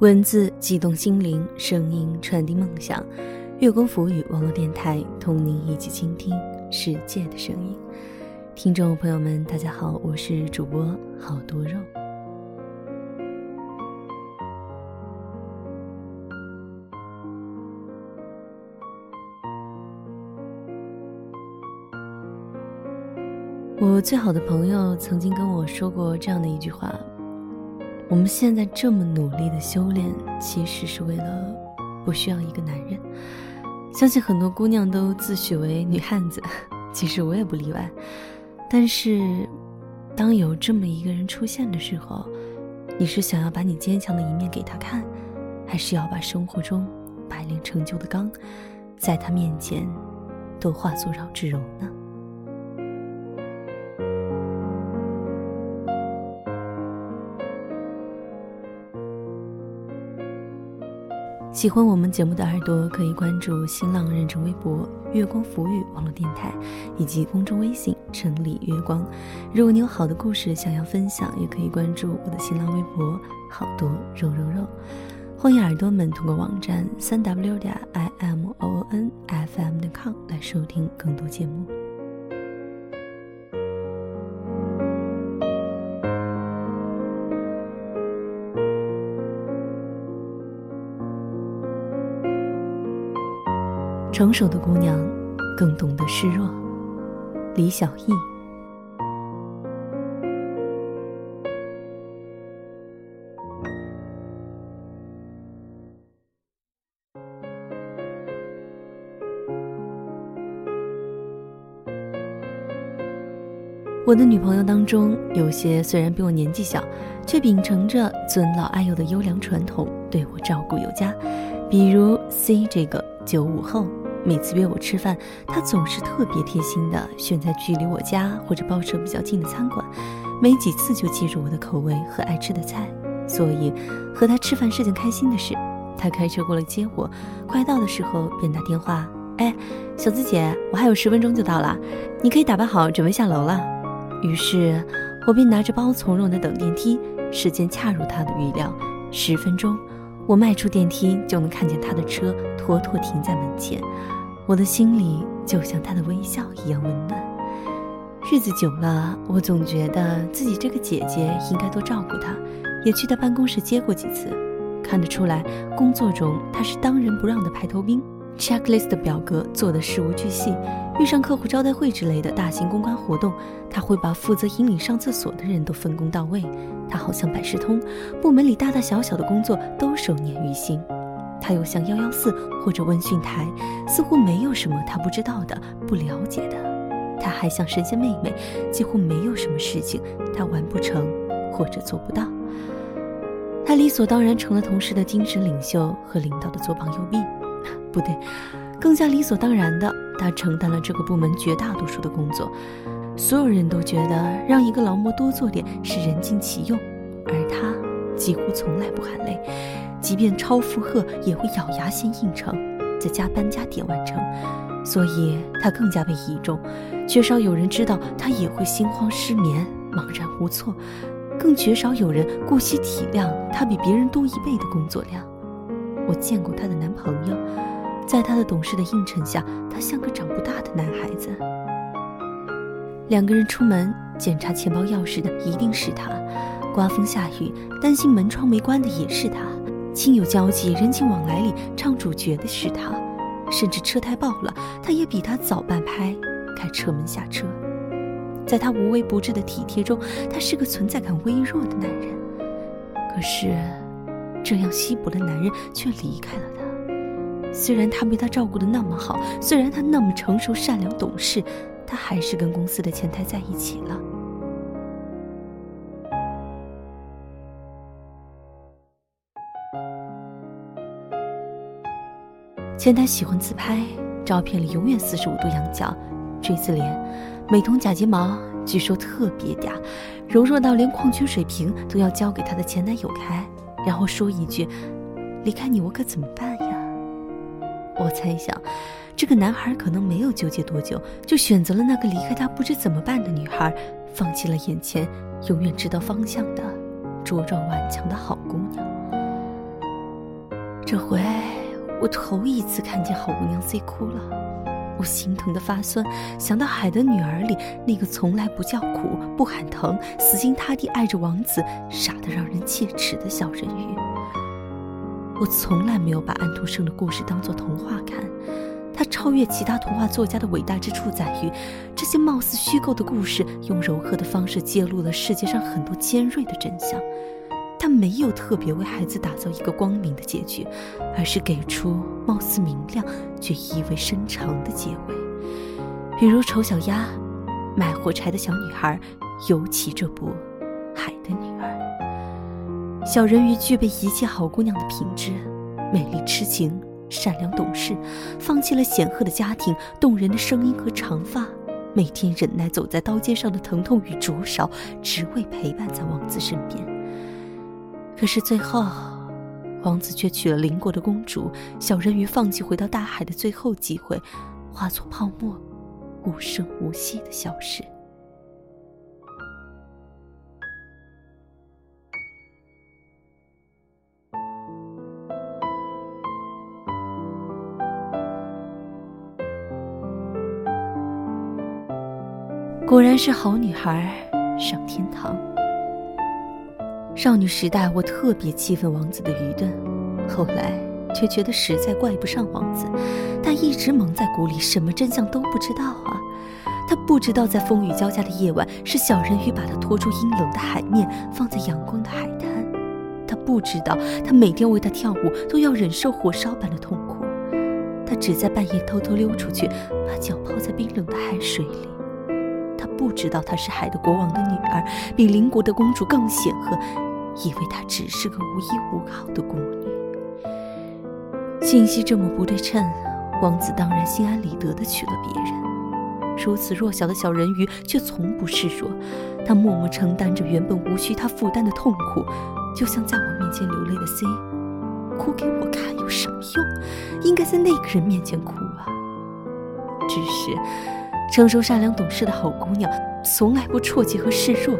文字激动心灵，声音传递梦想。月光浮语网络电台，同您一起倾听世界的声音。听众朋友们，大家好，我是主播好多肉。我最好的朋友曾经跟我说过这样的一句话：我们现在这么努力的修炼，其实是为了不需要一个男人。相信很多姑娘都自诩为女汉子，其实我也不例外。但是，当有这么一个人出现的时候，你是想要把你坚强的一面给他看，还是要把生活中百炼成就的钢，在他面前都化作绕指柔呢？喜欢我们节目的耳朵可以关注新浪认证微博“月光浮语”网络电台，以及公众微信“城里月光”。如果你有好的故事想要分享，也可以关注我的新浪微博“好多肉肉肉”。欢迎耳朵们通过网站三 w 点 i m o o n f m 的 com 来收听更多节目。成熟的姑娘，更懂得示弱。李小艺。我的女朋友当中，有些虽然比我年纪小，却秉承着尊老爱幼的优良传统，对我照顾有加。比如 C 这个九五后。每次约我吃饭，他总是特别贴心的选在距离我家或者包车比较近的餐馆，没几次就记住我的口味和爱吃的菜，所以和他吃饭是件开心的事。他开车过来接我，快到的时候便打电话：“哎，小资姐，我还有十分钟就到了，你可以打扮好准备下楼了。”于是，我便拿着包从容的等电梯。时间恰如他的预料，十分钟。我迈出电梯，就能看见他的车妥妥停在门前，我的心里就像他的微笑一样温暖。日子久了，我总觉得自己这个姐姐应该多照顾他，也去他办公室接过几次。看得出来，工作中他是当仁不让的排头兵。checklist 的表格做的事无巨细，遇上客户招待会之类的大型公关活动，他会把负责引领上厕所的人都分工到位。他好像百事通，部门里大大小小的工作都手捻于心。他又像幺幺四或者问讯台，似乎没有什么他不知道的、不了解的。他还像神仙妹妹，几乎没有什么事情他完不成或者做不到。他理所当然成了同事的精神领袖和领导的左膀右臂。不对，更加理所当然的，他承担了这个部门绝大多数的工作。所有人都觉得让一个劳模多做点是人尽其用，而他几乎从来不喊累，即便超负荷也会咬牙先应承，再加班加点完成。所以他更加被倚重，缺少有人知道他也会心慌失眠、茫然无措，更绝少有人顾惜体谅他比别人多一倍的工作量。我见过她的男朋友，在她的懂事的应承下，他像个长不大的男孩子。两个人出门检查钱包钥匙的一定是他，刮风下雨担心门窗没关的也是他，亲友交际人情往来里唱主角的是他，甚至车胎爆了，他也比他早半拍开车门下车。在他无微不至的体贴中，他是个存在感微弱的男人。可是。这样稀薄的男人却离开了他。虽然他被他照顾的那么好，虽然他那么成熟、善良、懂事，他还是跟公司的前台在一起了。前台喜欢自拍，照片里永远四十五度仰角，锥子脸，美瞳假睫毛，据说特别嗲，柔弱到连矿泉水瓶都要交给他的前男友开。然后说一句：“离开你，我可怎么办呀？”我猜想，这个男孩可能没有纠结多久，就选择了那个离开他不知怎么办的女孩，放弃了眼前永远知道方向的茁壮顽强的好姑娘。这回我头一次看见好姑娘 C 哭了，我心疼的发酸，想到海的女儿里那个从来不叫苦、不喊疼、死心塌地爱着王子、傻得让人切齿的小人鱼。我从来没有把安徒生的故事当作童话看，他超越其他童话作家的伟大之处在于，这些貌似虚构的故事用柔和的方式揭露了世界上很多尖锐的真相。他没有特别为孩子打造一个光明的结局，而是给出貌似明亮却意味深长的结尾。比如《丑小鸭》，卖火柴的小女孩，尤其这部《海的女儿》。小人鱼具备一切好姑娘的品质：美丽、痴情、善良、懂事，放弃了显赫的家庭、动人的声音和长发，每天忍耐走在刀尖上的疼痛与灼烧，只为陪伴在王子身边。可是最后，王子却娶了邻国的公主，小人鱼放弃回到大海的最后机会，化作泡沫，无声无息的消失。果然是好女孩上天堂。少女时代，我特别气愤王子的愚钝，后来却觉得实在怪不上王子，他一直蒙在鼓里，什么真相都不知道啊！他不知道，在风雨交加的夜晚，是小人鱼把他拖出阴冷的海面，放在阳光的海滩；他不知道，他每天为他跳舞都要忍受火烧般的痛苦；他只在半夜偷偷溜出去，把脚泡在冰冷的海水里；他不知道，她是海的国王的女儿，比邻国的公主更显赫。以为她只是个无依无靠的孤女，信息这么不对称，王子当然心安理得地娶了别人。如此弱小的小人鱼却从不示弱，他默默承担着原本无需他负担的痛苦，就像在我面前流泪的 C，哭给我看有什么用？应该在那个人面前哭啊！只是成熟善良懂事的好姑娘。从来不啜泣和示弱，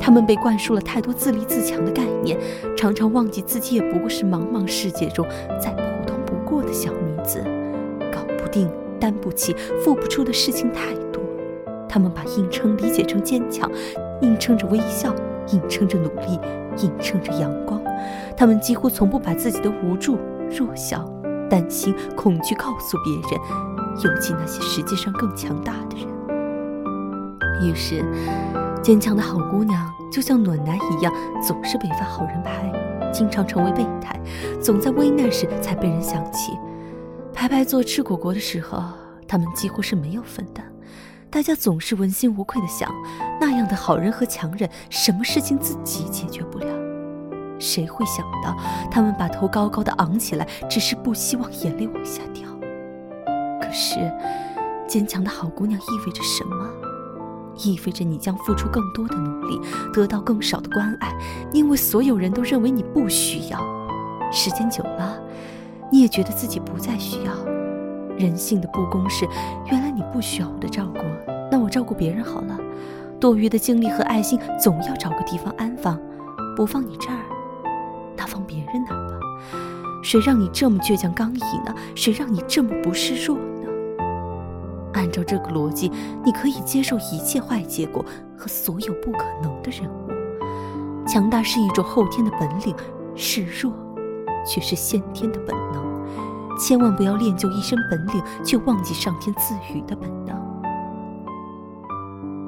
她们被灌输了太多自立自强的概念，常常忘记自己也不过是茫茫世界中再普通不过的小女子，搞不定、担不起、付不出的事情太多。她们把硬撑理解成坚强，硬撑着微笑，硬撑着努力，硬撑着阳光。她们几乎从不把自己的无助、弱小、担心、恐惧告诉别人，尤其那些实际上更强大的人。于是，坚强的好姑娘就像暖男一样，总是被发好人牌，经常成为备胎，总在危难时才被人想起。排排坐吃果果的时候，他们几乎是没有分的。大家总是问心无愧的想：那样的好人和强人，什么事情自己解决不了？谁会想到，他们把头高高的昂起来，只是不希望眼泪往下掉？是，坚强的好姑娘意味着什么？意味着你将付出更多的努力，得到更少的关爱，因为所有人都认为你不需要。时间久了，你也觉得自己不再需要。人性的不公是：原来你不需要我的照顾，那我照顾别人好了。多余的精力和爱心总要找个地方安放，不放你这儿，那放别人那儿吧。谁让你这么倔强刚毅呢？谁让你这么不示弱？按照这个逻辑，你可以接受一切坏结果和所有不可能的任务。强大是一种后天的本领，示弱却是先天的本能。千万不要练就一身本领，却忘记上天赐予的本能。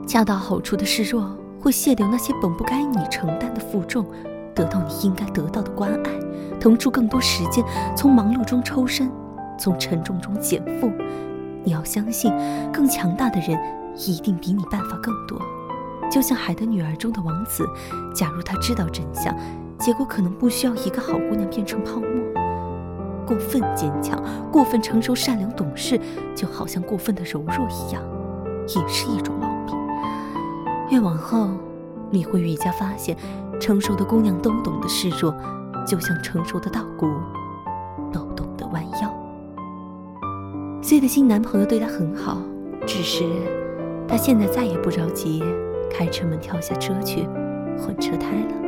恰到好处的示弱，会卸掉那些本不该你承担的负重，得到你应该得到的关爱，腾出更多时间，从忙碌中抽身，从沉重中减负。你要相信，更强大的人一定比你办法更多。就像《海的女儿》中的王子，假如他知道真相，结果可能不需要一个好姑娘变成泡沫。过分坚强、过分成熟、善良懂事，就好像过分的柔弱一样，也是一种毛病。越往后，你会愈加发现，成熟的姑娘都懂得示弱，就像成熟的稻谷。C 的新男朋友对她很好，只是她现在再也不着急开车门跳下车去换车胎了。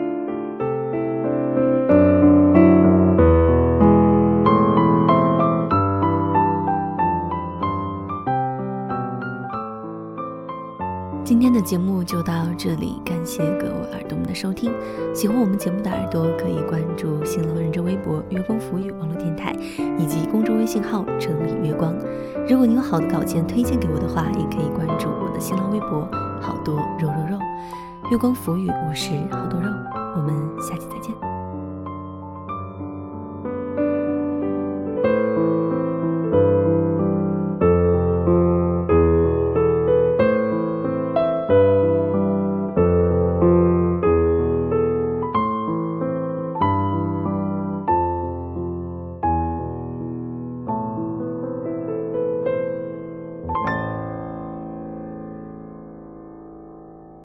节目就到这里，感谢各位耳朵们的收听。喜欢我们节目的耳朵可以关注新浪认证微博“月光浮语网络电台”以及公众微信号“整理月光”。如果你有好的稿件推荐给我的话，也可以关注我的新浪微博“好多肉肉肉”。月光浮语，我是好多肉，我们下期再见。